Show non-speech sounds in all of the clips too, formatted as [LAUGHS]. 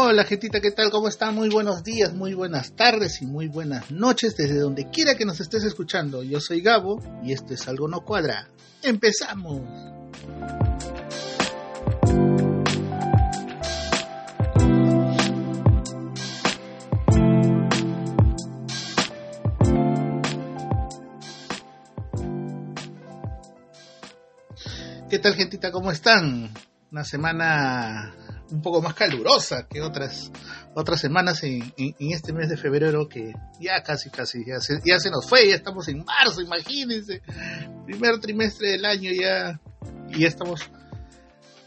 Hola, gentita, ¿qué tal? ¿Cómo están? Muy buenos días, muy buenas tardes y muy buenas noches desde donde quiera que nos estés escuchando. Yo soy Gabo y esto es Algo No Cuadra. ¡Empezamos! ¿Qué tal, gentita? ¿Cómo están? Una semana un poco más calurosa que otras otras semanas en, este mes de febrero que ya casi casi ya se, ya se nos fue, ya estamos en marzo, imagínense, primer trimestre del año ya y ya estamos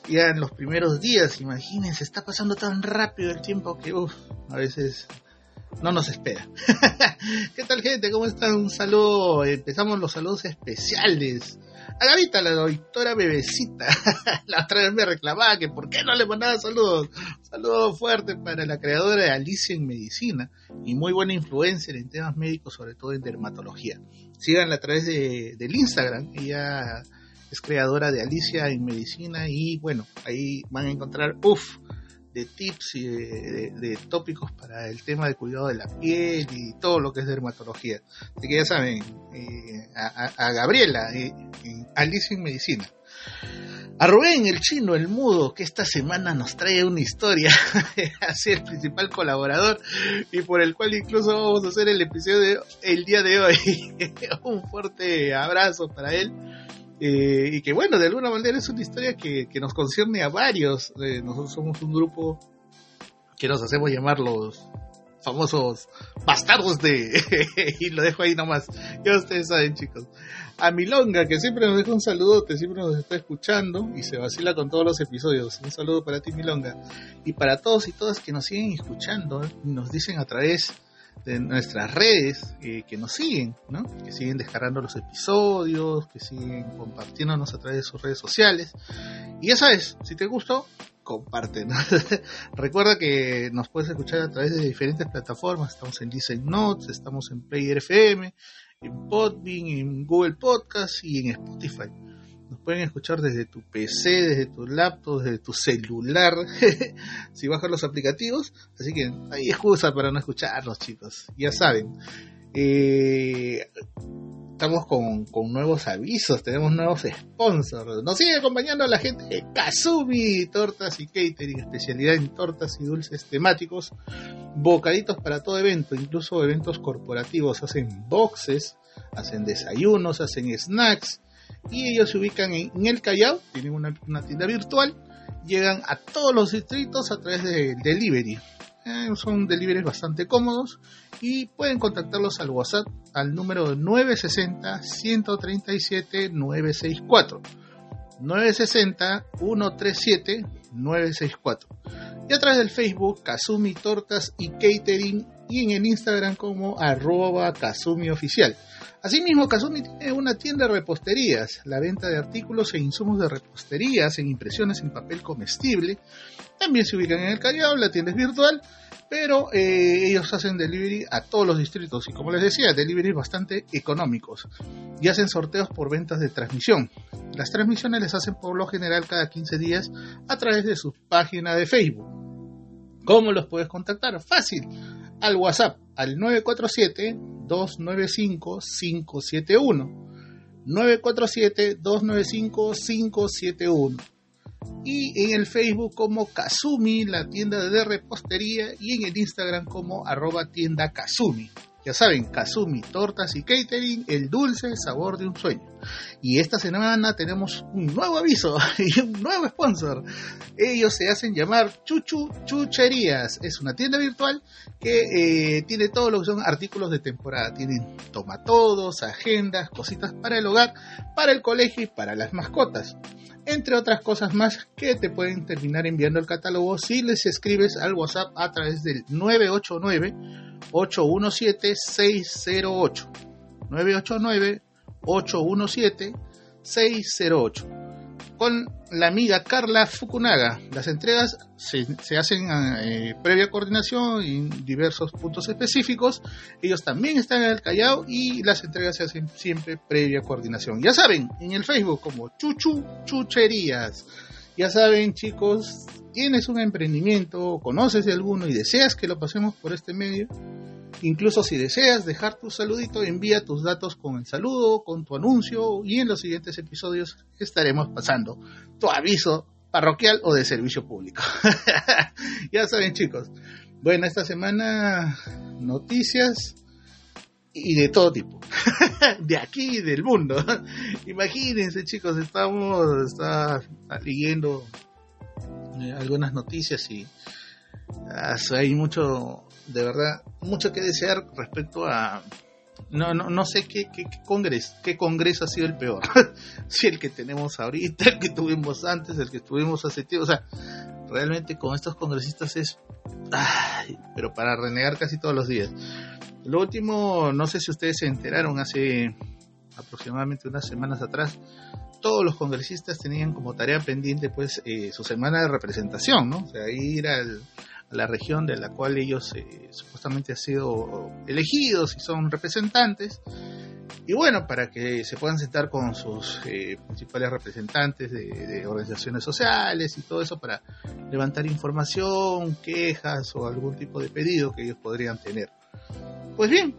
ya en los primeros días, imagínense, está pasando tan rápido el tiempo que uf, a veces no nos espera. [LAUGHS] ¿Qué tal gente? ¿Cómo están? Un saludo, empezamos los saludos especiales a Gavita, la doctora bebecita. [LAUGHS] la otra vez me reclamaba que por qué no le mandaba saludos. Saludos fuertes para la creadora de Alicia en Medicina y muy buena influencer en temas médicos, sobre todo en dermatología. Síganla a través de, del Instagram. Ella es creadora de Alicia en Medicina y bueno, ahí van a encontrar, uff, de tips y de, tópicos para el tema de cuidado de la piel y todo lo que es dermatología. Así que ya saben, eh, a, Gabriela, eh, Alicia en Medicina. A Rubén, el chino, el mudo, que esta semana nos trae una historia, [LAUGHS] así el principal colaborador y por el cual incluso vamos a hacer el episodio el día de hoy. [LAUGHS] Un fuerte abrazo para él eh, y que bueno, de alguna manera es una historia que, nos concierne a varios. Eh, nosotros somos un grupo que nos hacemos llamar los famosos bastardos de... [LAUGHS] y lo dejo ahí nomás. Ya ustedes saben chicos. A Milonga, que siempre nos deja un saludote, siempre nos está escuchando y se vacila con todos los episodios. Un saludo para ti Milonga. Y para todos y todas que nos siguen escuchando nos dicen a través de nuestras redes eh, que nos siguen, ¿no? que siguen descargando los episodios, que siguen compartiéndonos a través de sus redes sociales. Y ya sabes, si te gustó, comparte. [LAUGHS] Recuerda que nos puedes escuchar a través de diferentes plataformas. Estamos en Listen Notes, estamos en Player FM, en Podbean, en Google Podcast y en Spotify. Nos pueden escuchar desde tu PC, desde tu laptop, desde tu celular, [LAUGHS] si bajas los aplicativos. Así que hay excusa para no escucharlos, chicos. Ya saben. Eh, estamos con, nuevos avisos, tenemos nuevos sponsors. Nos sigue acompañando la gente de Kazumi, tortas y catering, especialidad en tortas y dulces temáticos, bocaditos para todo evento, incluso eventos corporativos. Hacen boxes, hacen desayunos, hacen snacks y ellos se ubican en, el Callao, tienen una, tienda virtual, llegan a todos los distritos a través de delivery. Eh, son deliveries bastante cómodos y pueden contactarlos al WhatsApp al número 960 137 964. 960 137 964 y a través del Facebook Kazumi Tortas y Catering y en el Instagram como arroba Kazumi Oficial. Asimismo, Kazumi tiene una tienda de reposterías, la venta de artículos e insumos de reposterías en impresiones en papel comestible. También se ubican en el Callao, la tienda es virtual, pero eh, ellos hacen delivery a todos los distritos y como les decía, delivery bastante económicos y hacen sorteos por ventas de transmisión. Las transmisiones les hacen por lo general cada 15 días a través de su página de Facebook. ¿Cómo los puedes contactar? Fácil al WhatsApp al 947-295-571. 947-295-571. Y en el Facebook como Kazumi, la tienda de repostería, y en el Instagram como arroba tienda Kazumi. Ya saben, Kazumi, tortas y catering, el dulce sabor de un sueño. Y esta semana tenemos un nuevo aviso [LAUGHS] y un nuevo sponsor. Ellos se hacen llamar Chuchu Chucherías. Es una tienda virtual que eh, tiene todo lo que son artículos de temporada. Tienen tomatodos, agendas, cositas para el hogar, para el colegio y para las mascotas entre otras cosas más que te pueden terminar enviando el catálogo si les escribes al WhatsApp a través del 989-817-608. 989-817-608 con la amiga Carla Fukunaga. Las entregas se, hacen eh, previa coordinación en diversos puntos específicos. Ellos también están en el Callao y las entregas se hacen siempre previa coordinación. Ya saben, en el Facebook como Chuchu Chucherías. Ya saben, chicos, tienes un emprendimiento, conoces de alguno y deseas que lo pasemos por este medio, incluso si deseas dejar tu saludito, envía tus datos con el saludo, con tu anuncio y en los siguientes episodios estaremos pasando tu aviso parroquial o de servicio público. [LAUGHS] ya saben, chicos. Bueno, esta semana noticias y de todo tipo, [LAUGHS] de aquí y del mundo. [LAUGHS] Imagínense, chicos, estamos está, leyendo eh, algunas noticias y ah, hay mucho, de verdad, mucho que desear respecto a no, no, no sé qué, qué, congreso, qué congreso ha sido el peor. [LAUGHS] si el que tenemos ahorita, el que tuvimos antes, el que tuvimos hace tiempo. O sea, realmente con estos congresistas es... pero para renegar casi todos los días. Lo último, no sé si ustedes se enteraron hace aproximadamente unas semanas atrás, todos los congresistas tenían como tarea pendiente pues eh, su semana de representación, ¿no? O sea, ir al, la región de la cual ellos eh, supuestamente han sido elegidos y son representantes. Y bueno, para que se puedan sentar con sus eh, principales representantes de, organizaciones sociales y todo eso para levantar información, quejas o algún tipo de pedido que ellos podrían tener. Pues bien,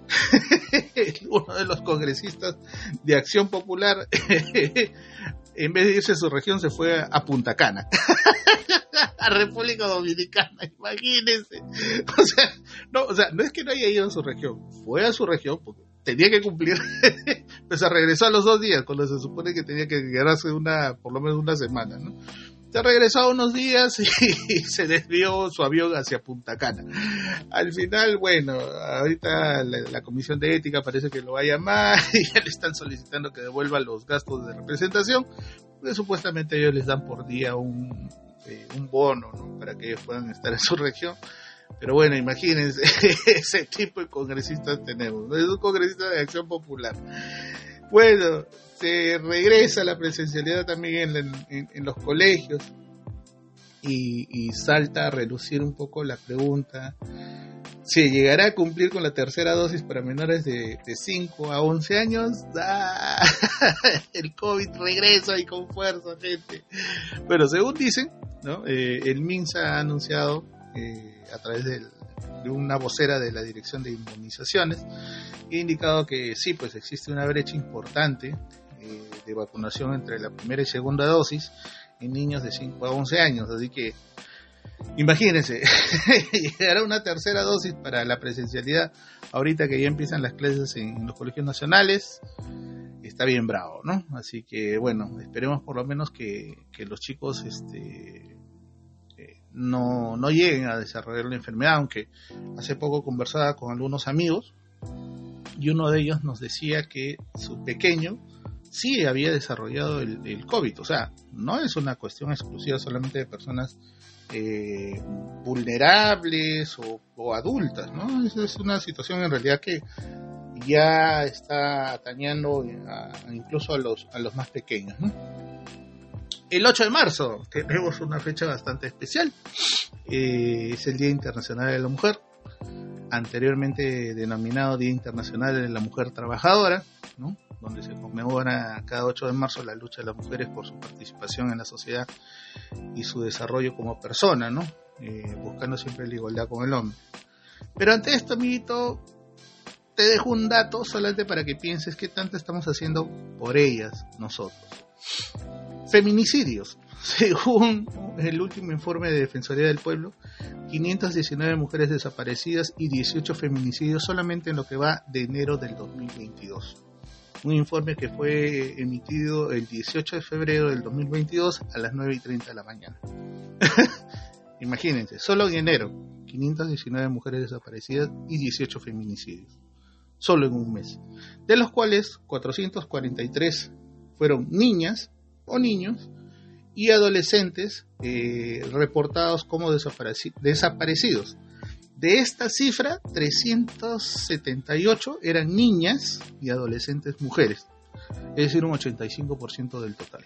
[LAUGHS] uno de los congresistas de Acción Popular, [LAUGHS] en vez de irse a su región, se fue a Punta Cana. [LAUGHS] a República Dominicana, imagínense. [LAUGHS] O sea, no, o sea, no es que no haya ido a su región, fue a su región porque tenía que cumplir, [LAUGHS] pues se regresó a los dos días, cuando se supone que tenía que quedarse una, por lo menos una semana, ¿no? Se regresó a unos días y, [LAUGHS] se desvió su avión hacia Punta Cana. Al final, bueno, ahorita la, Comisión de Ética parece que lo va a llamar y ya le están solicitando que devuelva los gastos de representación, porque supuestamente ellos les dan por día un, eh, un bono para que ellos puedan estar en su región. Pero bueno, imagínense, [LAUGHS] ese tipo de congresistas tenemos. Es un congresista de acción popular. Bueno, se regresa la presencialidad también en, los colegios y, salta a relucir un poco la pregunta si llegará a cumplir con la tercera dosis para menores de, de 5 a 11 años. [LAUGHS] ¡Ah! El COVID regresa y con fuerza, gente. Bueno, según dicen, ¿no? Eh, el MINSA ha anunciado eh, a través de una vocera de la Dirección de Inmunizaciones, ha indicado que sí, pues existe una brecha importante eh, de vacunación entre la primera y segunda dosis en niños de 5 a 11 años. Así que imagínense, [LAUGHS] llegar a una tercera dosis para la presencialidad ahorita que ya empiezan las clases en, los colegios nacionales. Está bien bravo, ¿no? Así que bueno, esperemos por lo menos que, que los chicos este, no, no lleguen a desarrollar la enfermedad, aunque hace poco conversaba con algunos amigos y uno de ellos nos decía que su pequeño sí había desarrollado el, COVID. O sea, no es una cuestión exclusiva solamente de personas eh, vulnerables o, adultas, ¿no? Es, una situación en realidad que ya está atañando incluso a los, a los más pequeños, ¿no? El 8 de marzo tenemos una fecha bastante especial. Eh, es el Día Internacional de la Mujer, anteriormente denominado Día Internacional de la Mujer Trabajadora, ¿no? donde se conmemora cada 8 de marzo la lucha de las mujeres por su participación en la sociedad y su desarrollo como persona, ¿no? Eh, buscando siempre la igualdad con el hombre. Pero ante esto, amiguito, te dejo un dato solamente para que pienses qué tanto estamos haciendo por ellas nosotros. Feminicidios. [LAUGHS] Según el último informe de Defensoría del Pueblo, 519 mujeres desaparecidas y 18 feminicidios solamente en lo que va de enero del 2022 un informe que fue emitido el 18 de febrero del 2022 a las 9 y 30 de la mañana. [LAUGHS] Imagínense, solo en enero, 519 mujeres desaparecidas y 18 feminicidios. Solo en un mes. De los cuales 443 fueron niñas o niños y adolescentes eh, reportados como desaparecidos. De esta cifra, 378 eran niñas y adolescentes mujeres, es decir, un 85% del total.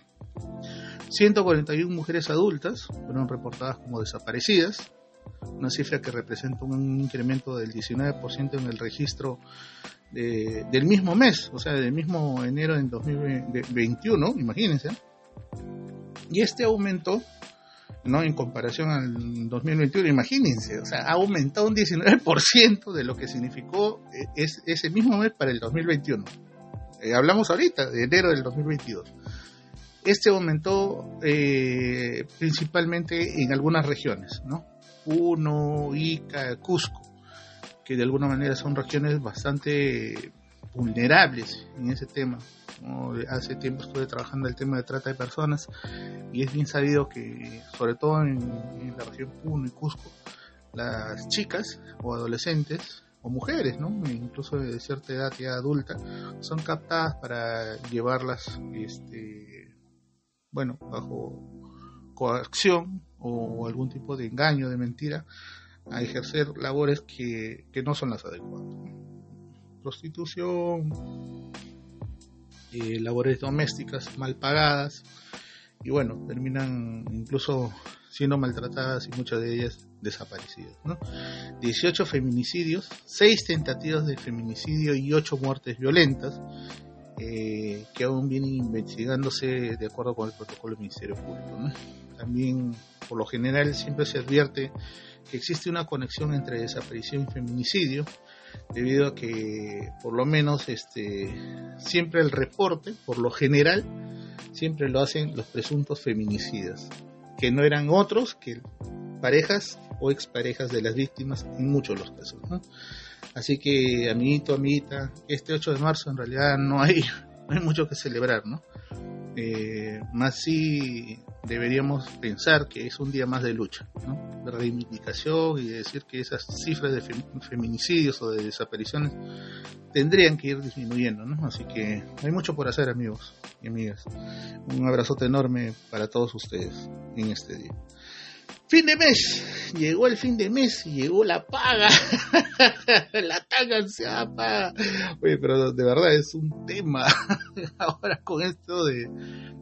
141 mujeres adultas fueron reportadas como desaparecidas, una cifra que representa un incremento del 19% en el registro del mismo mes, o sea, del mismo enero en 2021, imagínense. Y este aumento ¿no? En comparación al 2021, imagínense, o sea, ha aumentado un 19% de lo que significó eh, ese mismo mes para el 2021. Eh, hablamos ahorita, de enero del 2022. Este aumentó eh, principalmente en algunas regiones, ¿no? Puno, Ica, Cusco, que de alguna manera son regiones bastante vulnerables en ese tema. Hace tiempo estuve trabajando el tema de trata de personas y es bien sabido que, sobre todo en, la región Puno y Cusco, las chicas o adolescentes o mujeres, ¿no? incluso de cierta edad ya adulta, son captadas para llevarlas, este, bueno, bajo coacción o algún tipo de engaño, de mentira, a ejercer labores que, que no son las adecuadas prostitución, eh, labores domésticas mal pagadas y bueno, terminan incluso siendo maltratadas y muchas de ellas desaparecidas. 18 feminicidios, 6 tentativas de feminicidio y 8 muertes violentas eh, que aún vienen investigándose de acuerdo con el protocolo del Ministerio Público. También, por lo general, siempre se advierte que existe una conexión entre desaparición y feminicidio, debido a que por lo menos este siempre el reporte, por lo general, siempre lo hacen los presuntos feminicidas, que no eran otros que parejas o exparejas de las víctimas en muchos de los casos. Así que, amiguito, amiguita, este 8 de marzo en realidad no hay, no hay mucho que celebrar, ¿no? Eh, más si deberíamos pensar que es un día más de lucha, de reivindicación y de decir que esas cifras de feminicidios o de desapariciones tendrían que ir disminuyendo, ¿no? Así que hay mucho por hacer, amigos y amigas. Un abrazote enorme para todos ustedes en este día. Fin de mes, llegó el fin de mes y llegó la paga. [LAUGHS] la tan se paga. Oye, pero de verdad es un tema. [LAUGHS] Ahora con esto de,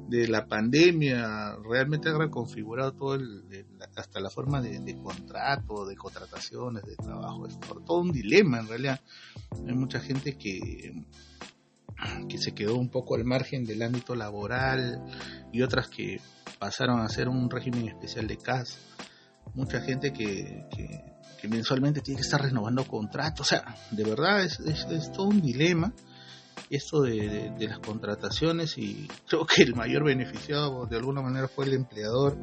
de la pandemia, realmente ha reconfigurado todo el, hasta la forma de, de, contrato, de contrataciones, de trabajo. Es todo un dilema en realidad. Hay mucha gente que que se quedó un poco al margen del ámbito laboral y otras que pasaron a ser un régimen especial de CAS. Mucha gente que, mensualmente tiene que estar renovando contratos. O sea, de verdad es, es, todo un dilema esto de, las contrataciones y [LAUGHS] creo que el mayor beneficiado de alguna manera fue el empleador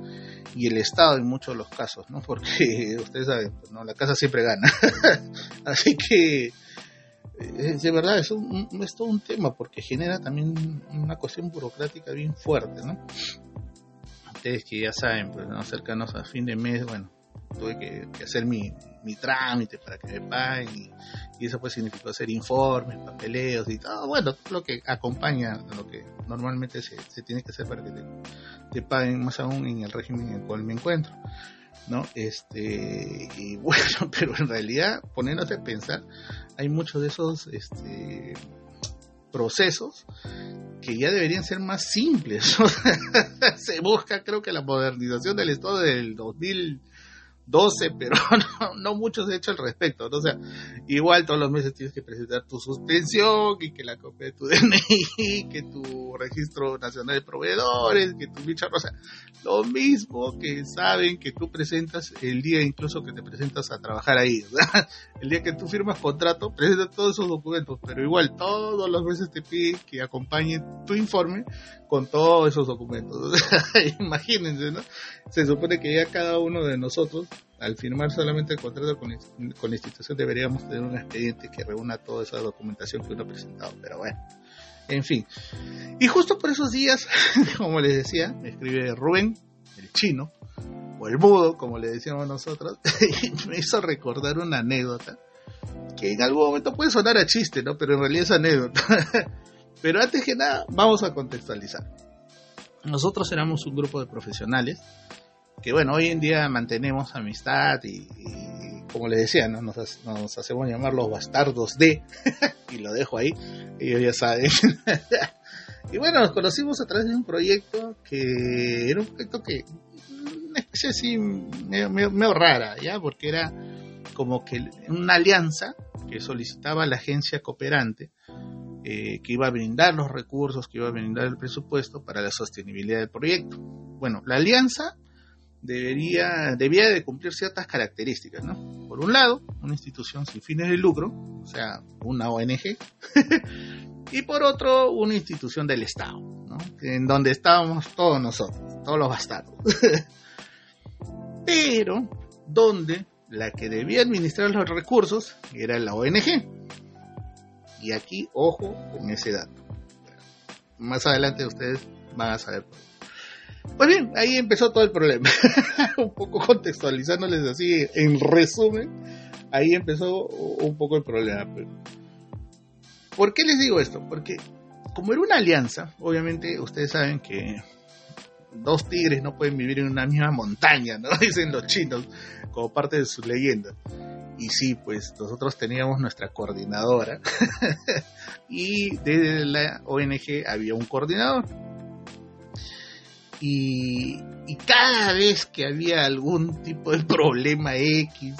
y el Estado en muchos de los casos, ¿no? Porque [LAUGHS] ustedes saben, pues, ¿no? la casa siempre gana. [LAUGHS] Así que eh, de verdad es, un, es todo un tema porque genera también una cuestión burocrática bien fuerte, ¿no? Ustedes que ya saben, pues, ¿no? cercanos a fin de mes, bueno, tuve que, hacer mi, mi, trámite para que me paguen y, eso pues significó hacer informes, papeleos y todo, bueno, lo que acompaña a lo que normalmente se, se tiene que hacer para que te, te, paguen más aún en el régimen en el cual me encuentro. ¿no? Este, y [LAUGHS] bueno, pero en realidad, poniéndote a pensar, hay muchos de esos este, procesos que ya deberían ser más simples. [LAUGHS] Se busca, creo que la modernización del Estado del 2000 12, pero [LAUGHS] no, no mucho se ha hecho al respecto. O sea, igual todos los meses tienes que presentar tu suspensión y que la copia de tu [LAUGHS] DNI, que tu registro nacional de proveedores, que tu bicha, o sea, lo mismo que saben que tú presentas el día incluso que te presentas a trabajar ahí. [LAUGHS] El día que tú firmas contrato, presentas todos esos documentos, pero igual todos los meses te piden que acompañe tu informe con todos esos documentos. Imagínense, ¿no? Se supone que ya cada uno de nosotros, al firmar solamente el contrato con, con la institución, deberíamos tener un expediente que reúna toda esa documentación que uno ha presentado. Pero bueno, en fin. Y justo por esos días, [LAUGHS] como les decía, me escribe Rubén, el chino, o el mudo, como le decíamos nosotros, [LAUGHS] y me hizo recordar una anécdota que en algún momento puede sonar a chiste, ¿no? Pero en realidad es anécdota. [LAUGHS] Pero antes que nada, vamos a contextualizar. Nosotros éramos un grupo de profesionales que, bueno, hoy en día mantenemos amistad y, como les decía, ¿no? nos, hacemos llamar los bastardos de, [LAUGHS] y lo dejo ahí, ellos ya saben. [LAUGHS] y bueno, nos conocimos a través de un proyecto que era un proyecto que, una especie así medio, medio rara, ¿ya? Porque era como que una alianza que solicitaba la agencia cooperante eh, que iba a brindar los recursos, que iba a brindar el presupuesto para la sostenibilidad del proyecto. Bueno, la alianza debería, debía de cumplir ciertas características, ¿no? Por un lado, una institución sin fines de lucro, o sea, una ONG, [LAUGHS] y por otro, una institución del Estado, ¿no? En donde estábamos todos nosotros, todos los bastardos. [LAUGHS] Pero, donde la que debía administrar los recursos era la ONG. Y aquí, ojo con ese dato. Más adelante ustedes van a saber pues bien, ahí empezó todo el problema. [LAUGHS] un poco contextualizándoles así en resumen, ahí empezó un poco el problema. ¿Por qué les digo esto? Porque como era una alianza, obviamente ustedes saben que dos tigres no pueden vivir en una misma montaña, ¿no? [LAUGHS] Dicen los chinos, como parte de su leyenda. Y sí, pues nosotros teníamos nuestra coordinadora [LAUGHS] y desde la ONG había un coordinador y, cada vez que había algún tipo de problema X,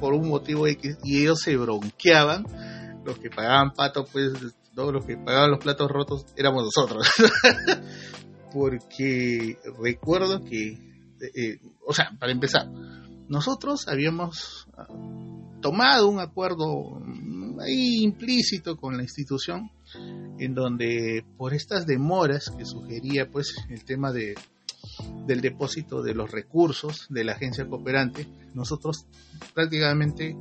por un motivo X, y ellos se bronqueaban, los que pagaban pato, pues, todos los que pagaban los platos rotos éramos nosotros. [LAUGHS] Porque recuerdo que, eh, eh, o sea, para empezar, nosotros habíamos ah, tomado un acuerdo ahí implícito con la institución en donde por estas demoras que sugería pues el tema de del depósito de los recursos de la agencia cooperante, nosotros prácticamente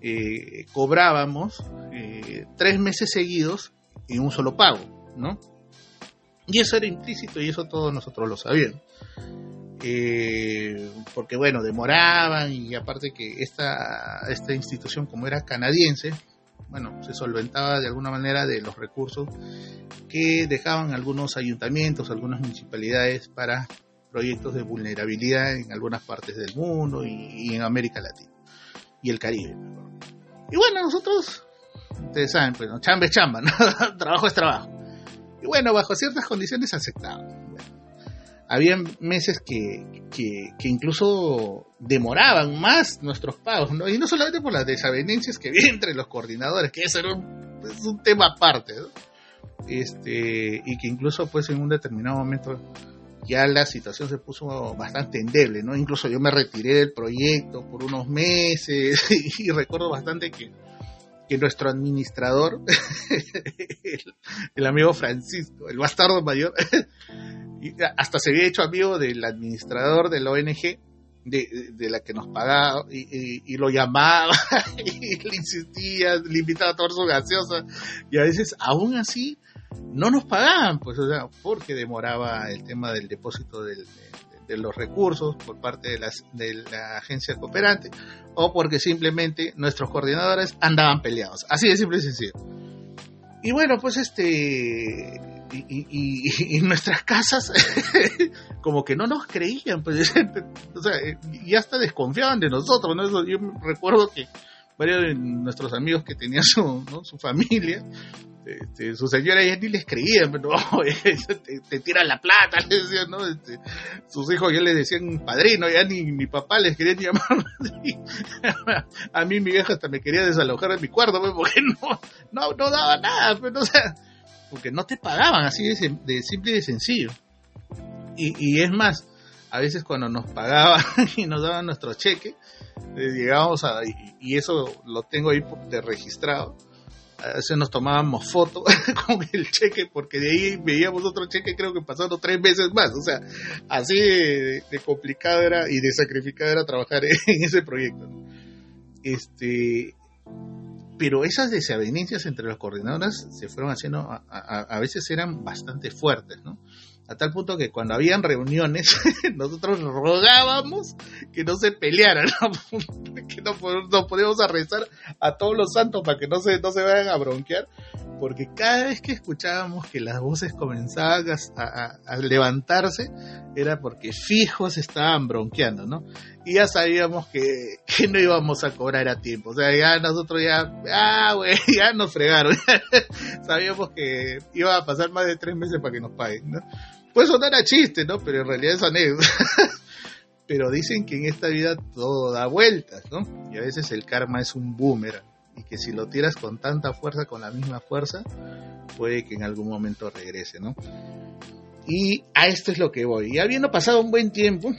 eh, cobrábamos eh, tres meses seguidos en un solo pago, ¿no? Y eso era implícito y eso todos nosotros lo sabíamos. Eh, porque bueno, demoraban y aparte que esta, esta institución como era canadiense, bueno, se solventaba de alguna manera de los recursos que dejaban algunos ayuntamientos, algunas municipalidades para proyectos de vulnerabilidad en algunas partes del mundo y, en América Latina y el Caribe. Y bueno, nosotros, ustedes saben, pues, chamba es chamba, [LAUGHS] trabajo es trabajo. Y bueno, bajo ciertas condiciones aceptaban había meses que, que, incluso demoraban más nuestros pagos, ¿no? Y no solamente por las desavenencias que [LAUGHS] había entre los coordinadores, que eso era un, es un tema aparte, ¿no? Este, y que incluso pues en un determinado momento ya la situación se puso bastante endeble, ¿no? Incluso yo me retiré del proyecto por unos meses [LAUGHS] y recuerdo bastante que, que nuestro administrador, [LAUGHS] el, el, amigo Francisco, el bastardo mayor, hasta se había hecho amigo del administrador de la ONG de, la que nos pagaba y, lo llamaba [LAUGHS] y le insistía, le invitaba a tomar su gaseosa y a veces aún así no nos pagaban, pues o sea, porque demoraba el tema del depósito de, los recursos por parte de, las, de la agencia cooperante o porque simplemente nuestros coordinadores andaban peleados, así de simple y sencillo. Y bueno, pues este y, nuestras casas [LAUGHS] como que no nos creían, pues, [LAUGHS] o sea, ya hasta desconfiaban de nosotros, ¿no? yo recuerdo que varios de nuestros amigos que tenían su, familia, este, su señora ya ni les creían, pero [LAUGHS] te, te tiran la plata, les decían, ¿no? Este, sus hijos ya les decían padrino, ya ni mi papá les quería llamar. A mí mi vieja hasta me quería desalojar de mi cuarto, pues, porque no, no, no daba nada, pero, pues, o sea, porque no te pagaban así de, simple y de sencillo. Y, es más, a veces cuando nos pagaban [LAUGHS] y nos daban nuestro cheque, eh, llegábamos a, y, eso lo tengo ahí de registrado, a veces nos tomábamos foto [LAUGHS] con el cheque, porque de ahí veíamos otro cheque, creo que pasando tres veces más. O sea, así de, complicado era y de sacrificado era trabajar [LAUGHS] en ese proyecto. Este, pero esas desavenencias entre los coordinadores se fueron haciendo, a, a, veces eran bastante fuertes, ¿no? A tal punto que cuando habían reuniones, [LAUGHS] nosotros rogábamos que no se pelearan, [LAUGHS] que no, no podíamos rezar a todos los santos para que no se, no se vayan a bronquear, porque cada vez que escuchábamos que las voces comenzaban a, levantarse, era porque fijos estaban bronqueando, ¿no? Y ya sabíamos que, que, no íbamos a cobrar a tiempo, o sea, ya nosotros ya, ah, güey, [LAUGHS] ya nos fregaron, [LAUGHS] sabíamos que iba a pasar más de tres meses para que nos paguen, ¿no? Puede sonar a chiste, ¿no? Pero en realidad es anécdota. [LAUGHS] Pero dicen que en esta vida todo da vueltas, ¿no? Y a veces el karma es un boomerang y que si lo tiras con tanta fuerza, con la misma fuerza, puede que en algún momento regrese, ¿no? Y a esto es lo que voy. Y habiendo pasado un buen tiempo,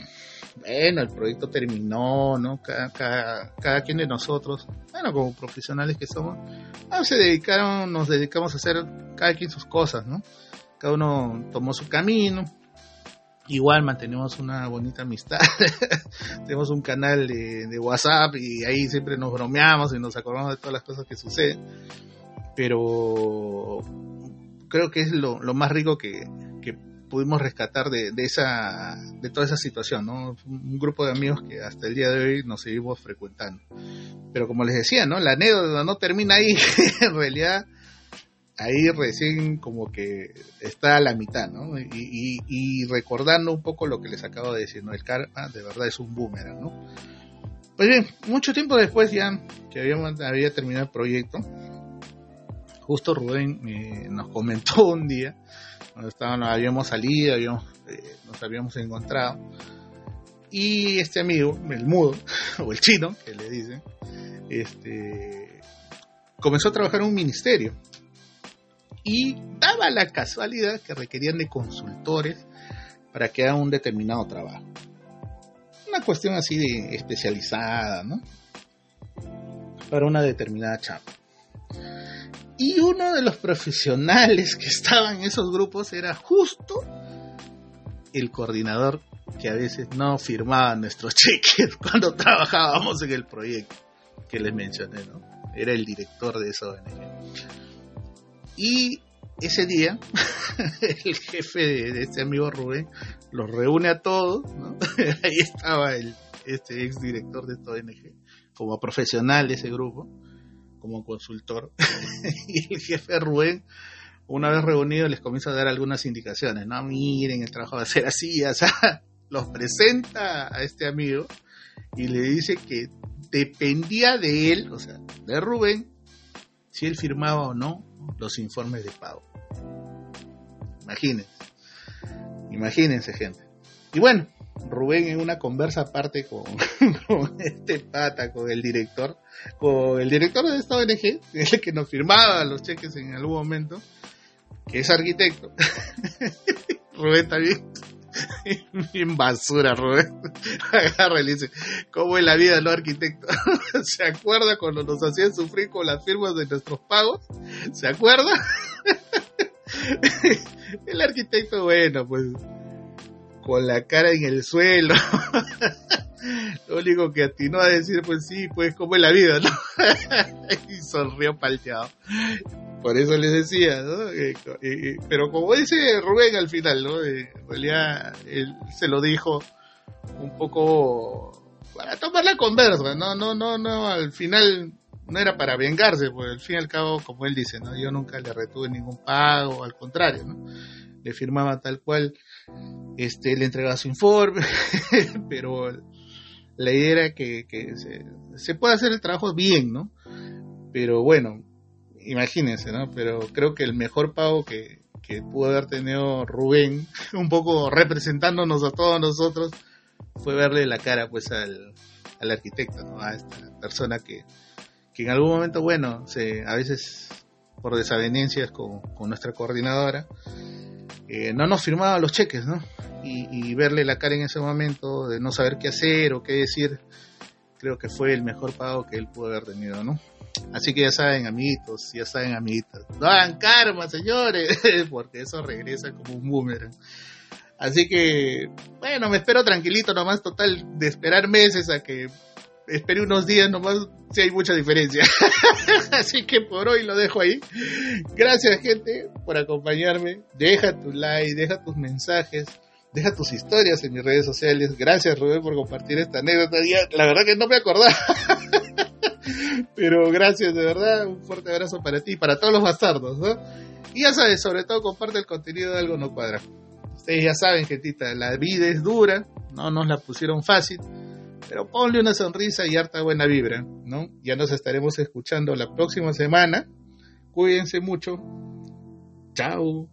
bueno, el proyecto terminó, ¿no? Cada, cada, quien de nosotros, bueno, como profesionales que somos, ah, se dedicaron, nos dedicamos a hacer cada quien sus cosas, ¿no? Cada uno tomó su camino. Igual mantenemos una bonita amistad. [LAUGHS] Tenemos un canal de, de, WhatsApp y ahí siempre nos bromeamos y nos acordamos de todas las cosas que suceden. Pero creo que es lo, lo más rico que, pudimos rescatar de, esa de toda esa situación, ¿no? Un grupo de amigos que hasta el día de hoy nos seguimos frecuentando. Pero como les decía, ¿no? La anécdota no termina ahí, [LAUGHS] en realidad ahí recién como que está a la mitad, ¿no? Y, recordando un poco lo que les acabo de decir, ¿no? El karma de verdad es un boomerang, ¿no? Pues bien, mucho tiempo después ya que habíamos, había terminado el proyecto, justo Rubén eh, nos comentó un día cuando habíamos salido, habíamos, eh, nos habíamos encontrado. Y este amigo, el mudo, [LAUGHS] o el chino, que le dicen, este, comenzó a trabajar en un ministerio. Y daba la casualidad que requerían de consultores para que hagan un determinado trabajo. Una cuestión así de especializada, ¿no? Para una determinada chapa. Y uno de los profesionales que estaban en esos grupos era justo el coordinador que a veces no firmaba nuestros [LAUGHS] cheques cuando trabajábamos en el proyecto que les mencioné, ¿no? Era el director de esa ONG. Y ese día, [LAUGHS] el jefe de, este amigo Rubén los reúne a todos, ¿no? [LAUGHS] Ahí estaba el, este ex director de esta ONG, como profesional de ese grupo como consultor [LAUGHS] y el jefe Rubén una vez reunido les comienza a dar algunas indicaciones, no miren el trabajo va a ser así, o sea, los presenta a este amigo y le dice que dependía de él, o sea, de Rubén, si él firmaba o no los informes de pago. Imagínense, imagínense gente. Y bueno, Rubén en una conversa aparte con, [LAUGHS] este pata, con el director, con el director de esta ONG, [LAUGHS] el que nos firmaba los cheques en algún momento, que es arquitecto. [LAUGHS] Rubén también, [LAUGHS] bien basura, Rubén. [LAUGHS] Agarra y le dice, ¿cómo es la vida de los arquitectos? [LAUGHS] ¿Se acuerda cuando nos hacían sufrir con las firmas de nuestros pagos? ¿Se acuerda? el arquitecto, bueno, pues con la cara en el suelo. Lo único que atinó a decir, pues sí, pues como es la vida, ¿no? y sonrió palteado. Por eso les decía, ¿no? Eh, eh, eh, pero como dice Rubén al final, ¿no? en realidad él se lo dijo un poco para tomar la conversa, no, no, no, no, al final no era para vengarse, porque al fin y al cabo, como él dice, ¿no? Yo nunca le retuve ningún pago, al contrario, ¿no? Le firmaba tal cual este, le entregaba su informe, [LAUGHS] pero la idea era que, se, se pueda hacer el trabajo bien, ¿no? Pero bueno, imagínense, ¿no? Pero creo que el mejor pago que, que pudo haber tenido Rubén, [LAUGHS] un poco representándonos a todos nosotros, fue verle la cara pues al, al arquitecto, ¿no? A esta persona que, que en algún momento, bueno, se, a veces por desavenencias con, con nuestra coordinadora, eh, no nos firmaba los cheques, ¿no? Y, verle la cara en ese momento de no saber qué hacer o qué decir, creo que fue el mejor pago que él pudo haber tenido, ¿no? Así que ya saben, amiguitos, ya saben, amiguitas, no hagan karma, señores, [LAUGHS] porque eso regresa como un boomerang. Así que, bueno, me espero tranquilito nomás, total, de esperar meses a que espere unos días nomás si hay mucha diferencia. [LAUGHS] Así que por hoy lo dejo ahí. Gracias gente por acompañarme. Deja tu like, deja tus mensajes, deja tus historias en mis redes sociales. Gracias Rubén por compartir esta anécdota. La verdad que no me acordaba. [LAUGHS] Pero gracias de verdad. Un fuerte abrazo para ti y para todos los bastardos. ¿no? Y ya sabes, sobre todo comparte el contenido de algo no cuadra. Ustedes ya saben, gentita, la vida es dura, no nos la pusieron fácil pero ponle una sonrisa y harta buena vibra, ¿no? Ya nos estaremos escuchando la próxima semana. Cuídense mucho. Chao.